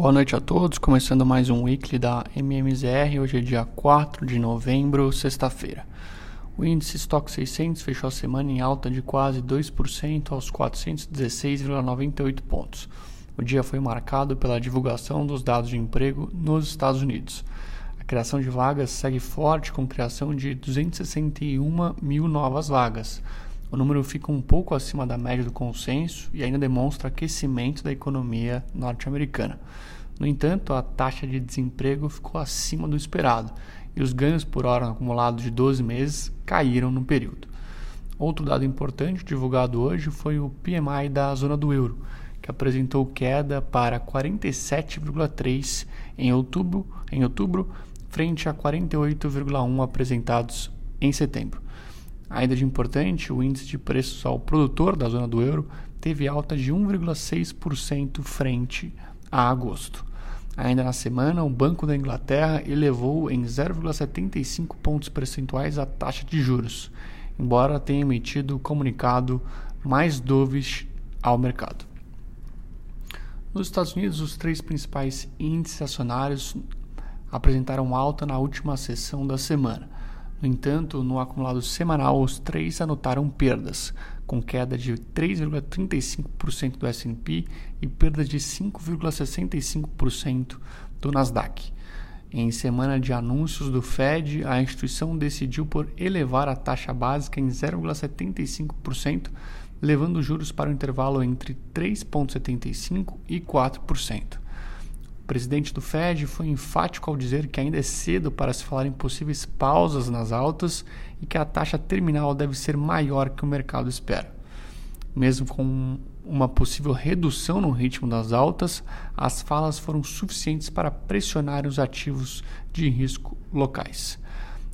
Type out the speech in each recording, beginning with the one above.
Boa noite a todos, começando mais um weekly da MMZR. Hoje é dia 4 de novembro, sexta-feira. O índice Stock 600 fechou a semana em alta de quase 2% aos 416,98 pontos. O dia foi marcado pela divulgação dos dados de emprego nos Estados Unidos. A criação de vagas segue forte, com criação de 261 mil novas vagas. O número fica um pouco acima da média do consenso e ainda demonstra aquecimento da economia norte-americana. No entanto, a taxa de desemprego ficou acima do esperado e os ganhos por hora acumulados de 12 meses caíram no período. Outro dado importante divulgado hoje foi o PMI da zona do euro, que apresentou queda para 47,3 em outubro, em outubro, frente a 48,1 apresentados em setembro. Ainda de importante, o índice de preços ao produtor da zona do euro teve alta de 1,6% frente a agosto. Ainda na semana, o Banco da Inglaterra elevou em 0,75 pontos percentuais a taxa de juros, embora tenha emitido comunicado mais dovish ao mercado. Nos Estados Unidos, os três principais índices acionários apresentaram alta na última sessão da semana. No entanto, no acumulado semanal, os três anotaram perdas, com queda de 3,35% do S&P e perda de 5,65% do Nasdaq. Em semana de anúncios do Fed, a instituição decidiu por elevar a taxa básica em 0,75%, levando os juros para o um intervalo entre 3,75% e 4% presidente do Fed foi enfático ao dizer que ainda é cedo para se falar em possíveis pausas nas altas e que a taxa terminal deve ser maior que o mercado espera. Mesmo com uma possível redução no ritmo das altas, as falas foram suficientes para pressionar os ativos de risco locais.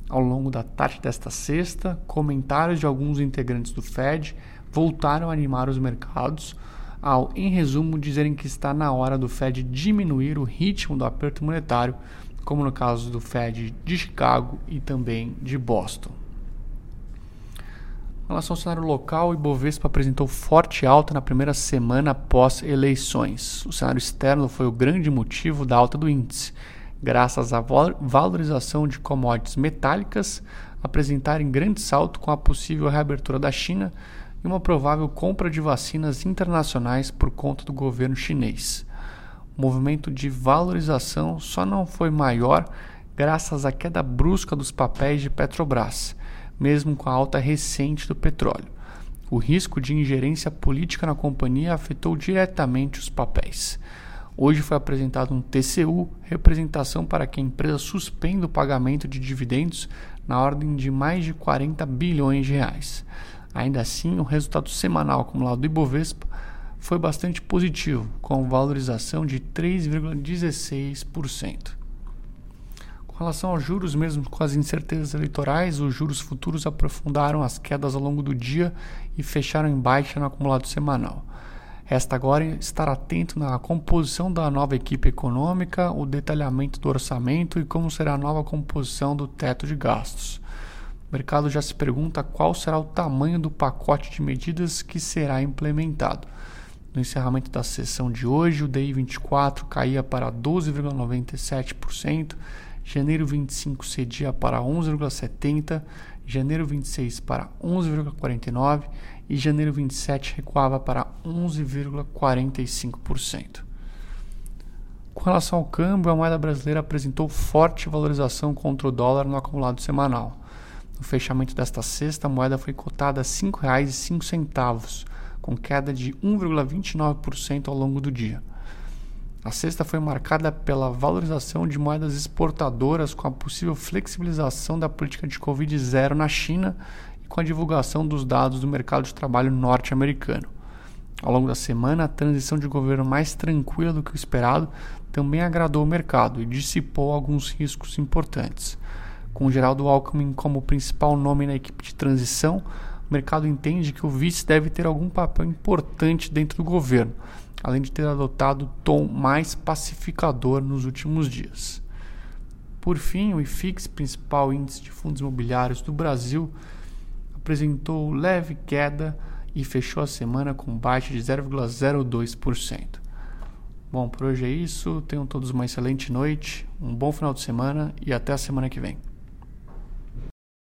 Ao longo da tarde desta sexta, comentários de alguns integrantes do Fed voltaram a animar os mercados ao, em resumo, dizerem que está na hora do Fed diminuir o ritmo do aperto monetário, como no caso do Fed de Chicago e também de Boston. Em relação ao cenário local, o Ibovespa apresentou forte alta na primeira semana após eleições. O cenário externo foi o grande motivo da alta do índice, graças à valorização de commodities metálicas apresentarem grande salto com a possível reabertura da China e uma provável compra de vacinas internacionais por conta do governo chinês. O movimento de valorização só não foi maior graças à queda brusca dos papéis de Petrobras, mesmo com a alta recente do petróleo. O risco de ingerência política na companhia afetou diretamente os papéis. Hoje foi apresentado um TCU, representação para que a empresa suspenda o pagamento de dividendos na ordem de mais de 40 bilhões de reais. Ainda assim, o resultado semanal acumulado do Ibovespa foi bastante positivo, com valorização de 3,16%. Com relação aos juros, mesmo com as incertezas eleitorais, os juros futuros aprofundaram as quedas ao longo do dia e fecharam em baixa no acumulado semanal. Resta agora estar atento na composição da nova equipe econômica, o detalhamento do orçamento e como será a nova composição do teto de gastos. Mercado já se pergunta qual será o tamanho do pacote de medidas que será implementado. No encerramento da sessão de hoje, o DI 24 caía para 12,97%, janeiro 25 cedia para 11,70%, janeiro 26 para 11,49% e janeiro 27 recuava para 11,45%. Com relação ao câmbio, a moeda brasileira apresentou forte valorização contra o dólar no acumulado semanal. No fechamento desta sexta, a moeda foi cotada a R$ 5,05, com queda de 1,29% ao longo do dia. A sexta foi marcada pela valorização de moedas exportadoras com a possível flexibilização da política de Covid-0 na China e com a divulgação dos dados do mercado de trabalho norte-americano. Ao longo da semana, a transição de governo mais tranquila do que o esperado também agradou o mercado e dissipou alguns riscos importantes. Com Geraldo Alckmin como principal nome na equipe de transição, o mercado entende que o vice deve ter algum papel importante dentro do governo, além de ter adotado tom mais pacificador nos últimos dias. Por fim, o IFIX, principal índice de fundos imobiliários do Brasil, apresentou leve queda e fechou a semana com baixa de 0,02%. Bom, por hoje é isso. Tenham todos uma excelente noite, um bom final de semana e até a semana que vem.